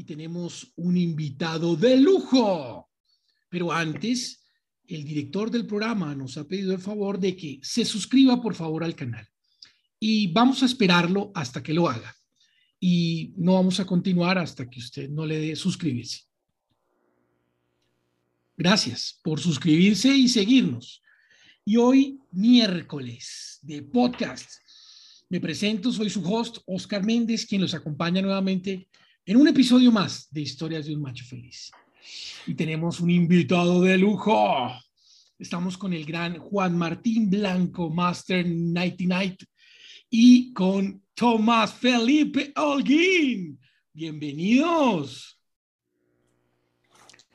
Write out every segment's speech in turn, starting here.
y tenemos un invitado de lujo. Pero antes, el director del programa nos ha pedido el favor de que se suscriba por favor al canal. Y vamos a esperarlo hasta que lo haga. Y no vamos a continuar hasta que usted no le dé suscribirse. Gracias por suscribirse y seguirnos. Y hoy, miércoles de podcast, me presento, soy su host, Oscar Méndez, quien los acompaña nuevamente en un episodio más de Historias de un Macho Feliz. Y tenemos un invitado de lujo. Estamos con el gran Juan Martín Blanco, Master Nighty Night, y con Tomás Felipe Holguín. Bienvenidos.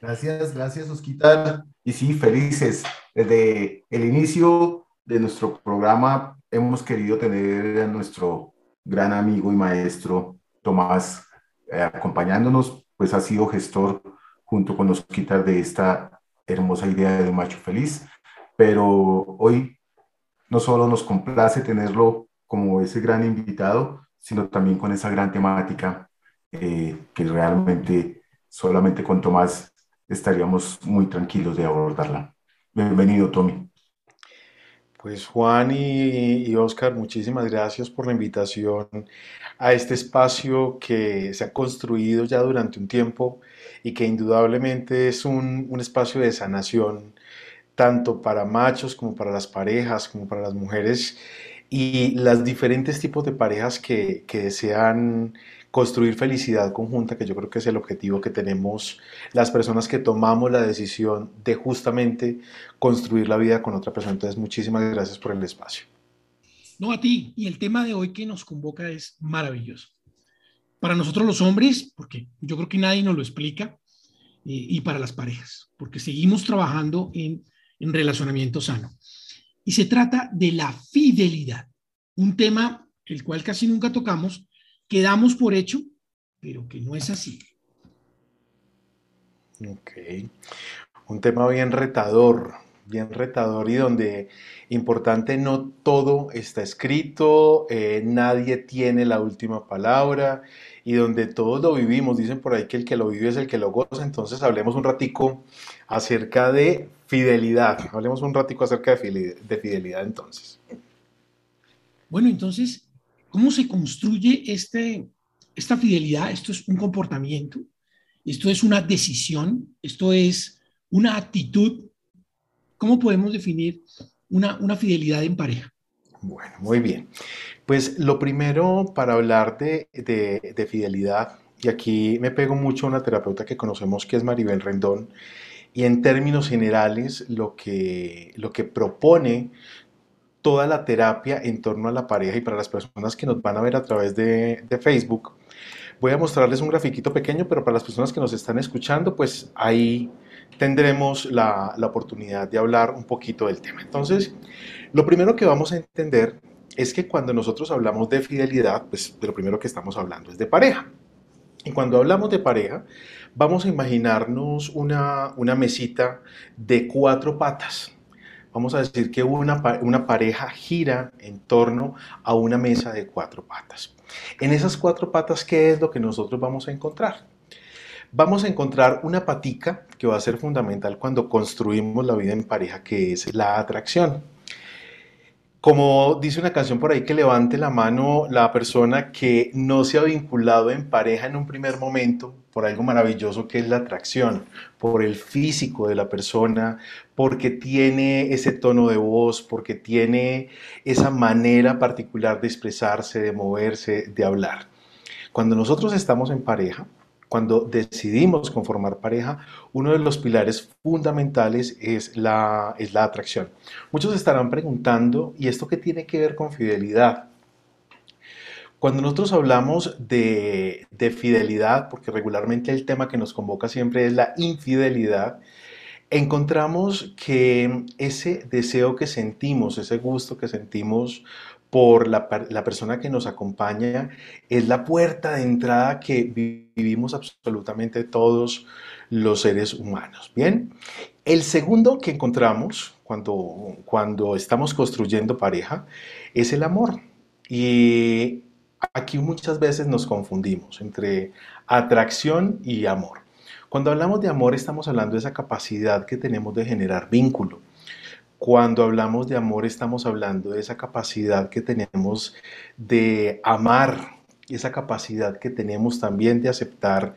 Gracias, gracias, Osquitar. Y sí, felices. Desde el inicio de nuestro programa hemos querido tener a nuestro gran amigo y maestro Tomás eh, acompañándonos, pues ha sido gestor junto con Osquitar de esta hermosa idea de un macho feliz, pero hoy no solo nos complace tenerlo como ese gran invitado, sino también con esa gran temática eh, que realmente solamente con Tomás estaríamos muy tranquilos de abordarla. Bienvenido, Tommy. Pues Juan y, Oscar, muchísimas gracias por la invitación a este espacio que se ha construido ya durante un tiempo y que indudablemente es un, un espacio de sanación, tanto para machos como para las parejas, como para las mujeres y las diferentes tipos de parejas que, que desean construir felicidad conjunta, que yo creo que es el objetivo que tenemos las personas que tomamos la decisión de justamente construir la vida con otra persona. Entonces, muchísimas gracias por el espacio. No a ti. Y el tema de hoy que nos convoca es maravilloso. Para nosotros los hombres, porque yo creo que nadie nos lo explica, y para las parejas, porque seguimos trabajando en, en relacionamiento sano. Y se trata de la fidelidad, un tema el cual casi nunca tocamos, que damos por hecho, pero que no es así. Ok. Un tema bien retador, bien retador y donde importante no todo está escrito, eh, nadie tiene la última palabra y donde todos lo vivimos. Dicen por ahí que el que lo vive es el que lo goza. Entonces hablemos un ratico acerca de fidelidad. Hablemos un ratico acerca de fidelidad, de fidelidad entonces. Bueno, entonces ¿Cómo se construye este, esta fidelidad? Esto es un comportamiento, esto es una decisión, esto es una actitud. ¿Cómo podemos definir una, una fidelidad en pareja? Bueno, muy bien. Pues lo primero para hablar de, de, de, fidelidad, y aquí me pego mucho a una terapeuta que conocemos que es Maribel Rendón, y en términos generales lo que, lo que propone toda la terapia en torno a la pareja y para las personas que nos van a ver a través de, Facebook. Voy a mostrarles un grafiquito pequeño, pero para las personas que nos están escuchando, pues ahí tendremos la, oportunidad de hablar un poquito del tema. Entonces, lo primero que vamos a entender es que cuando nosotros hablamos de fidelidad, pues de lo primero que estamos hablando es de pareja. Y cuando hablamos de pareja, vamos a imaginarnos una mesita de cuatro patas vamos a decir que una, pareja gira en torno a una mesa de cuatro patas. En esas cuatro patas, ¿qué es lo que nosotros vamos a encontrar? Vamos a encontrar una patica que va a ser fundamental cuando construimos la vida en pareja, que es la atracción. Como dice una canción por ahí, que levante la mano la persona que no se ha vinculado en pareja en un primer momento por algo maravilloso que es la atracción, por el físico de la persona, porque tiene ese tono de voz, porque tiene esa manera particular de expresarse, de moverse, de hablar. Cuando nosotros estamos en pareja, cuando decidimos conformar pareja, uno de los pilares fundamentales es la, es la atracción. Muchos estarán preguntando, ¿y esto qué tiene que ver con fidelidad? Cuando nosotros hablamos de, de, fidelidad, porque regularmente el tema que nos convoca siempre es la infidelidad, encontramos que ese deseo que sentimos, ese gusto que sentimos por la, persona que nos acompaña, es la puerta de entrada que vivimos absolutamente todos los seres humanos. Bien, el segundo que encontramos cuando, cuando estamos construyendo pareja es el amor. Y aquí muchas veces nos confundimos entre atracción y amor. Cuando hablamos de amor estamos hablando de esa capacidad que tenemos de generar vínculo. Cuando hablamos de amor estamos hablando de esa capacidad que tenemos de amar, esa capacidad que tenemos también de aceptar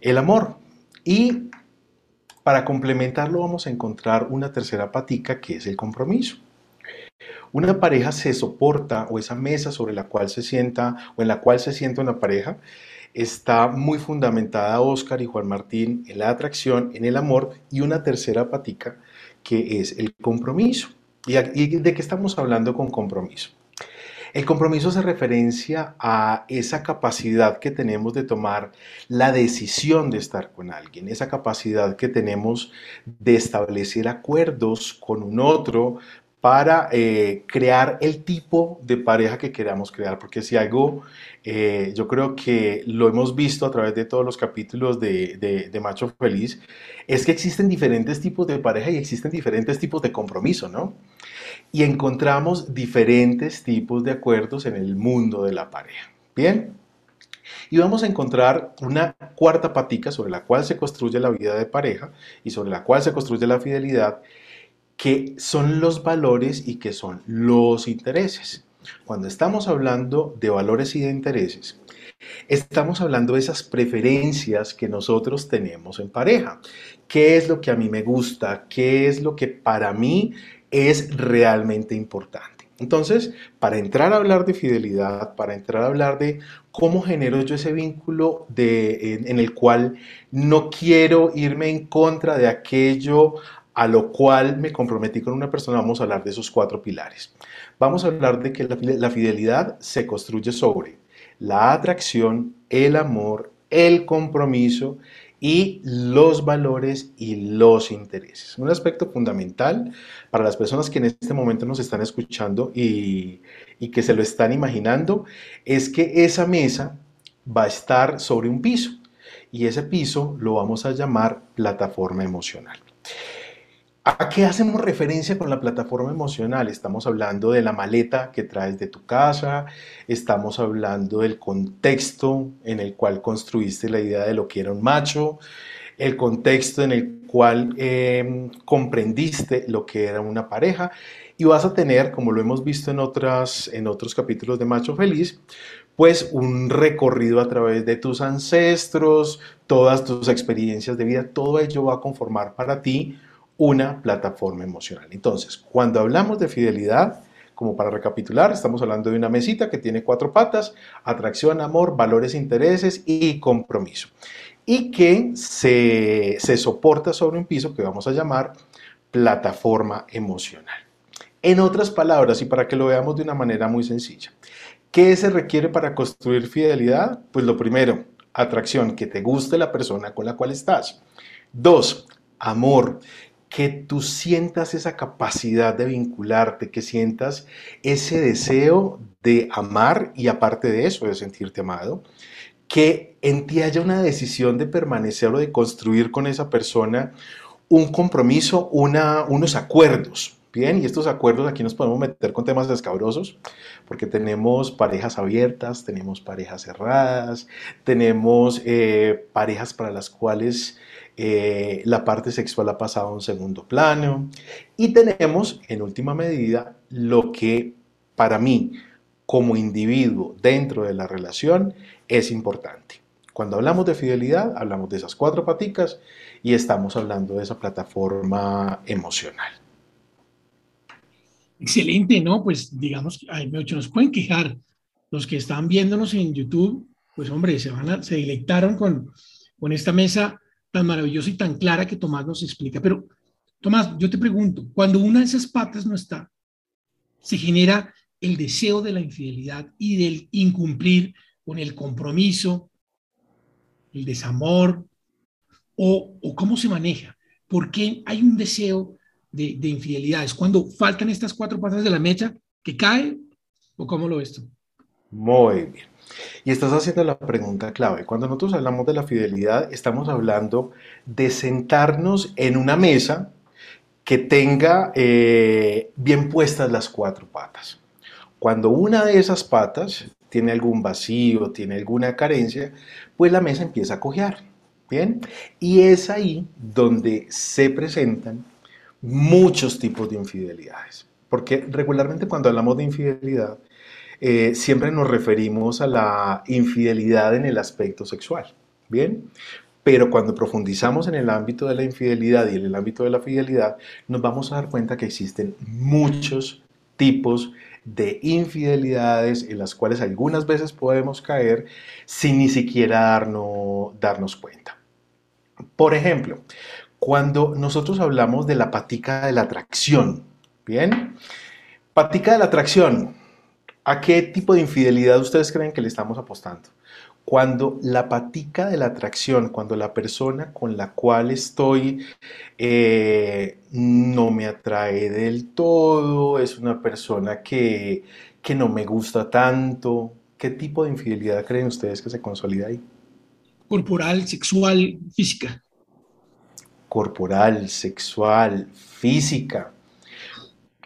el amor. Y para complementarlo vamos a encontrar una tercera patica que es el compromiso. Una pareja se soporta o esa mesa sobre la cual se sienta o en la cual se sienta una pareja está muy fundamentada Oscar y Juan Martín en la atracción, en el amor y una tercera patica que es el compromiso. ¿Y de qué estamos hablando con compromiso? El compromiso hace referencia a esa capacidad que tenemos de tomar la decisión de estar con alguien, esa capacidad que tenemos de establecer acuerdos con un otro para eh, crear el tipo de pareja que queramos crear, porque si algo, eh, yo creo que lo hemos visto a través de todos los capítulos de, de, Macho Feliz, es que existen diferentes tipos de pareja y existen diferentes tipos de compromiso, ¿no? Y encontramos diferentes tipos de acuerdos en el mundo de la pareja. Bien, y vamos a encontrar una cuarta patica sobre la cual se construye la vida de pareja y sobre la cual se construye la fidelidad, que son los valores y que son los intereses. Cuando estamos hablando de valores y de intereses, estamos hablando de esas preferencias que nosotros tenemos en pareja. ¿Qué es lo que a mí me gusta? ¿Qué es lo que para mí es realmente importante? Entonces, para entrar a hablar de fidelidad, para entrar a hablar de cómo genero yo ese vínculo de, en, en el cual no quiero irme en contra de aquello a lo cual me comprometí con una persona, vamos a hablar de esos cuatro pilares. Vamos a hablar de que la fidelidad se construye sobre la atracción, el amor, el compromiso y los valores y los intereses. Un aspecto fundamental para las personas que en este momento nos están escuchando y, que se lo están imaginando es que esa mesa va a estar sobre un piso y ese piso lo vamos a llamar plataforma emocional. ¿A qué hacemos referencia con la plataforma emocional? Estamos hablando de la maleta que traes de tu casa, estamos hablando del contexto en el cual construiste la idea de lo que era un macho, el contexto en el cual em, comprendiste lo que era una pareja y vas a tener, como lo hemos visto en, otras, en otros capítulos de Macho Feliz, pues un recorrido a través de tus ancestros, todas tus experiencias de vida, todo ello va a conformar para ti una plataforma emocional. Entonces, cuando hablamos de fidelidad, como para recapitular, estamos hablando de una mesita que tiene cuatro patas, atracción, amor, valores, intereses y compromiso. Y que se, se soporta sobre un piso que vamos a llamar plataforma emocional. En otras palabras, y para que lo veamos de una manera muy sencilla, ¿qué se requiere para construir fidelidad? Pues lo primero, atracción, que te guste la persona con la cual estás. Dos, amor, que tú sientas esa capacidad de vincularte, que sientas ese deseo de amar y aparte de eso, de sentirte amado, que en ti haya una decisión de permanecer o de construir con esa persona un compromiso, una, unos acuerdos. Bien, y estos acuerdos aquí nos podemos meter con temas escabrosos, porque tenemos parejas abiertas, tenemos parejas cerradas, tenemos eh, parejas para las cuales eh, la parte sexual ha pasado a un segundo plano y tenemos en última medida lo que para mí como individuo dentro de la relación es importante. Cuando hablamos de fidelidad, hablamos de esas cuatro paticas y estamos hablando de esa plataforma emocional. Excelente, ¿no? Pues digamos, muchos nos pueden quejar los que están viéndonos en YouTube, pues hombre, se, van a, se deleitaron con, con esta mesa tan maravillosa y tan clara que Tomás nos explica. Pero, Tomás, yo te pregunto, cuando una de esas patas no está, se genera el deseo de la infidelidad y del incumplir con el compromiso, el desamor, o, cómo se maneja? ¿Por qué hay un deseo de, de infidelidad? ¿Es cuando faltan estas cuatro patas de la mecha que cae? ¿O cómo lo ves tú? Muy bien. Y estás haciendo la pregunta clave. Cuando nosotros hablamos de la fidelidad, estamos hablando de sentarnos en una mesa que tenga eh, bien puestas las cuatro patas. Cuando una de esas patas tiene algún vacío, tiene alguna carencia, pues la mesa empieza a cojear. Bien, y es ahí donde se presentan muchos tipos de infidelidades. Porque regularmente cuando hablamos de infidelidad, eh, siempre nos referimos a la infidelidad en el aspecto sexual. Bien, pero cuando profundizamos en el ámbito de la infidelidad y en el ámbito de la fidelidad, nos vamos a dar cuenta que existen muchos tipos de infidelidades en las cuales algunas veces podemos caer sin ni siquiera darnos, darnos cuenta. Por ejemplo, cuando nosotros hablamos de la patica de la atracción, ¿bien? Patica de la atracción, ¿A qué tipo de infidelidad ustedes creen que le estamos apostando? Cuando la patica de la atracción, cuando la persona con la cual estoy eh, no me atrae del todo, es una persona que, que no me gusta tanto, ¿qué tipo de infidelidad creen ustedes que se consolida ahí? Corporal, sexual, física. Corporal, sexual, física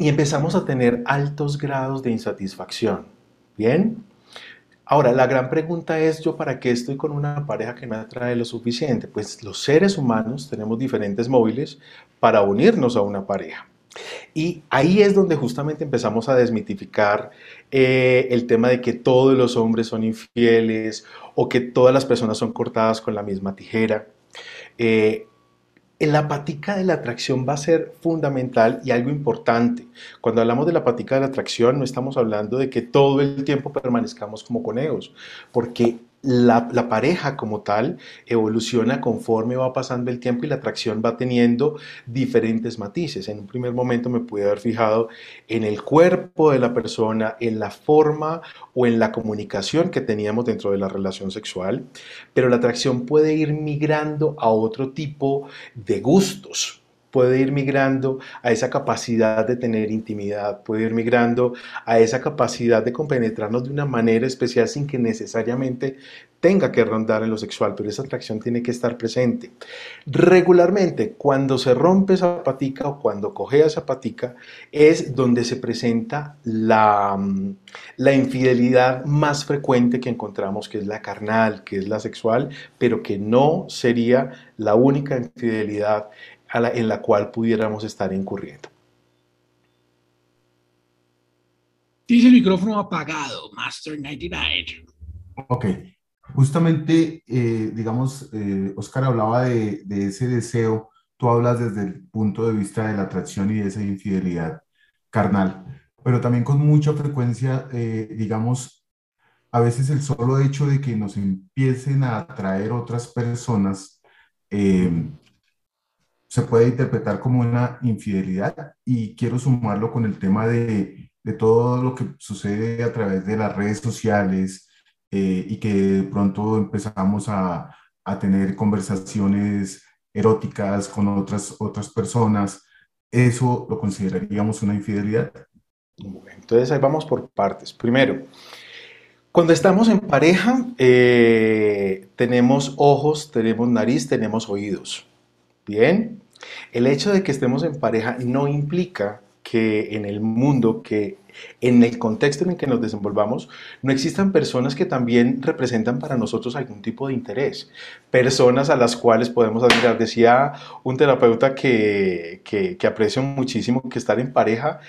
y empezamos a tener altos grados de insatisfacción. ¿Bien? Ahora, la gran pregunta es, ¿yo para qué estoy con una pareja que me atrae lo suficiente? Pues los seres humanos tenemos diferentes móviles para unirnos a una pareja. Y ahí es donde justamente empezamos a desmitificar eh, el tema de que todos los hombres son infieles o que todas las personas son cortadas con la misma tijera. Eh, la patica de la atracción va a ser fundamental y algo importante. Cuando hablamos de la patica de la atracción, no estamos hablando de que todo el tiempo permanezcamos como conejos, porque la, pareja como tal evoluciona conforme va pasando el tiempo y la atracción va teniendo diferentes matices. En un primer momento me pude haber fijado en el cuerpo de la persona, en la forma o en la comunicación que teníamos dentro de la relación sexual, pero la atracción puede ir migrando a otro tipo de gustos puede ir migrando a esa capacidad de tener intimidad, puede ir migrando a esa capacidad de compenetrarnos de una manera especial sin que necesariamente tenga que rondar en lo sexual, pero esa atracción tiene que estar presente. Regularmente, cuando se rompe esa patica o cuando cogea esa patica, es donde se presenta la, la infidelidad más frecuente que encontramos, que es la carnal, que es la sexual, pero que no sería la única infidelidad en la cual pudiéramos estar incurriendo. Tienes el micrófono apagado, Master 99. Ok, justamente, eh, digamos, eh, Oscar hablaba de, ese deseo, tú hablas desde el punto de vista de la atracción y de esa infidelidad carnal, pero también con mucha frecuencia, eh, digamos, a veces el solo hecho de que nos empiecen a atraer otras personas, se puede interpretar como una infidelidad y quiero sumarlo con el tema de, de todo lo que sucede a través de las redes sociales eh, y que pronto empezamos a, a, tener conversaciones eróticas con otras, otras personas. ¿Eso lo consideraríamos una infidelidad? Entonces ahí vamos por partes. Primero, cuando estamos en pareja, eh, tenemos ojos, tenemos nariz, tenemos oídos. Bien, el hecho de que estemos en pareja no implica que en el mundo, que en el contexto en el que nos desenvolvamos, no existan personas que también representan para nosotros algún tipo de interés, personas a las cuales podemos admirar. Decía un terapeuta que, que, que aprecio muchísimo que estar en pareja,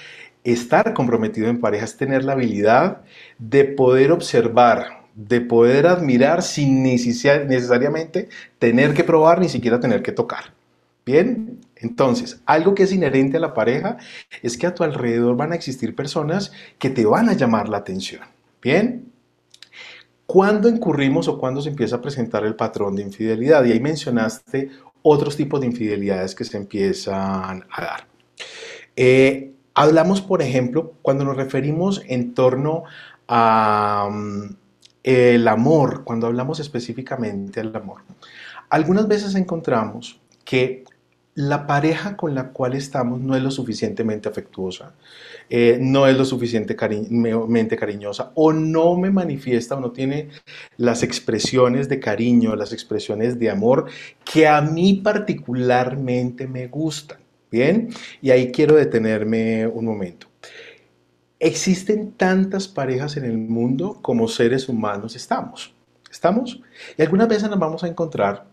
estar comprometido en pareja es tener la habilidad de poder observar, de poder admirar sin necesariamente tener que probar, ni siquiera tener que tocar. Bien, entonces, algo que es inherente a la pareja es que a tu alrededor van a existir personas que te van a llamar la atención. Bien, ¿cuándo incurrimos o cuándo se empieza a presentar el patrón de infidelidad? Y ahí mencionaste otros tipos de infidelidades que se empiezan a dar. Eh, Hablamos, por ejemplo, cuando nos referimos en torno a mm, el amor, cuando hablamos específicamente del amor. Algunas veces encontramos que la pareja con la cual estamos no es lo suficientemente afectuosa, eh, no es lo suficientemente cariñosa o no me manifiesta o no tiene las expresiones de cariño, las expresiones de amor que a mí particularmente me gustan. Bien, y ahí quiero detenerme un momento. Existen tantas parejas en el mundo como seres humanos estamos. ¿Estamos? Y algunas veces nos vamos a encontrar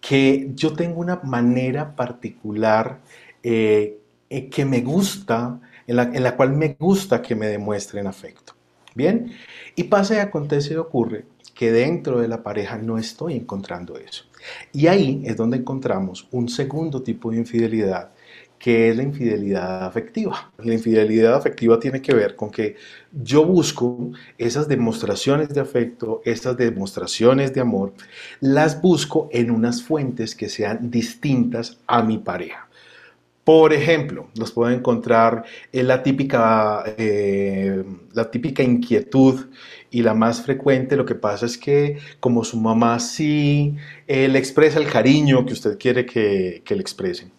que yo tengo una manera particular eh, eh, que me gusta, en la, en la, cual me gusta que me demuestren afecto. Bien, y pasa y acontece y ocurre que dentro de la pareja no estoy encontrando eso. Y ahí es donde encontramos un segundo tipo de infidelidad que es la infidelidad afectiva. La infidelidad afectiva tiene que ver con que yo busco esas demostraciones de afecto, esas demostraciones de amor, las busco en unas fuentes que sean distintas a mi pareja. Por ejemplo, los puedo encontrar en la típica, eh, la típica inquietud y la más frecuente. Lo que pasa es que como su mamá sí eh, le expresa el cariño que usted quiere que, que le expresen,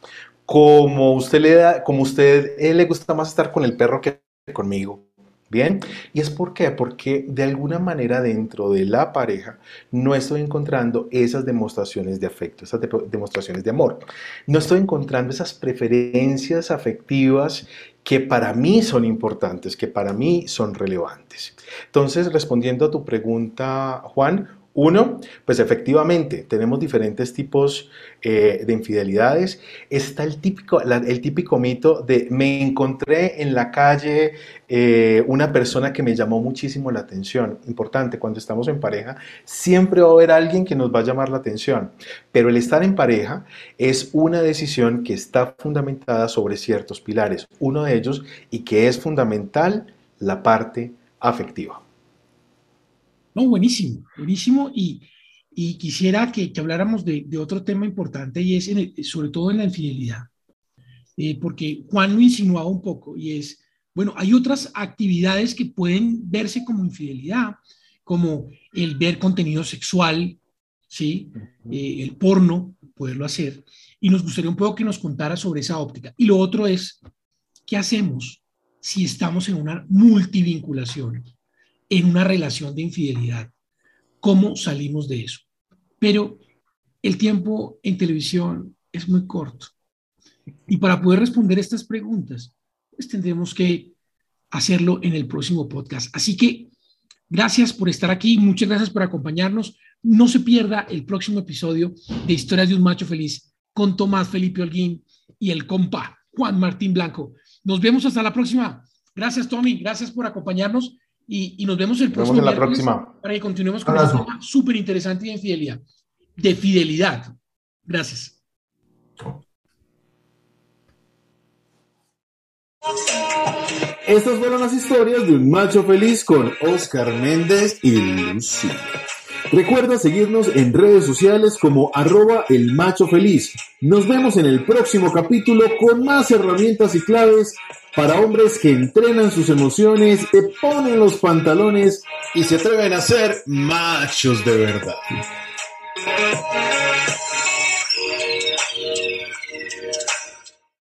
como usted le da, como usted él le gusta más estar con el perro que conmigo. Bien, y es por qué, porque de alguna manera dentro de la pareja no estoy encontrando esas demostraciones de afecto, esas demostraciones de amor. No estoy encontrando esas preferencias afectivas que para mí son importantes, que para mí son relevantes. Entonces, respondiendo a tu pregunta, Juan, uno, pues efectivamente tenemos diferentes tipos eh, de infidelidades. Está el típico, el típico mito de me encontré en la calle eh, una persona que me llamó muchísimo la atención. Importante, cuando estamos en pareja, siempre va a haber alguien que nos va a llamar la atención. Pero el estar en pareja es una decisión que está fundamentada sobre ciertos pilares. Uno de ellos y que es fundamental, la parte afectiva. No, buenísimo, buenísimo. Y, quisiera que, habláramos de, otro tema importante y es sobre todo en la infidelidad. Eh, porque Juan lo insinuaba un poco y es, bueno, hay otras actividades que pueden verse como infidelidad, como el ver contenido sexual, ¿sí? Eh, el porno, poderlo hacer. Y nos gustaría un poco que nos contara sobre esa óptica. Y lo otro es, ¿qué hacemos si estamos en una multivinculación? En una relación de infidelidad. ¿Cómo salimos de eso? Pero el tiempo en televisión es muy corto. Y para poder responder estas preguntas, pues tendremos que hacerlo en el próximo podcast. Así que gracias por estar aquí, muchas gracias por acompañarnos. No se pierda el próximo episodio de Historias de un Macho Feliz con Tomás Felipe Holguín y el compa Juan Martín Blanco. Nos vemos hasta la próxima. Gracias, Tommy. Gracias por acompañarnos y, nos vemos el próximo vemos en la próxima. para que continuemos con un tema súper interesante de infidelidad. De fidelidad. Gracias. Estas fueron las historias de un macho feliz con Oscar Méndez y Lucy. Recuerda seguirnos en redes sociales como arroba el macho feliz. Nos vemos en el próximo capítulo con más herramientas y claves para hombres que entrenan sus emociones, que ponen los pantalones y se atreven a ser machos de verdad.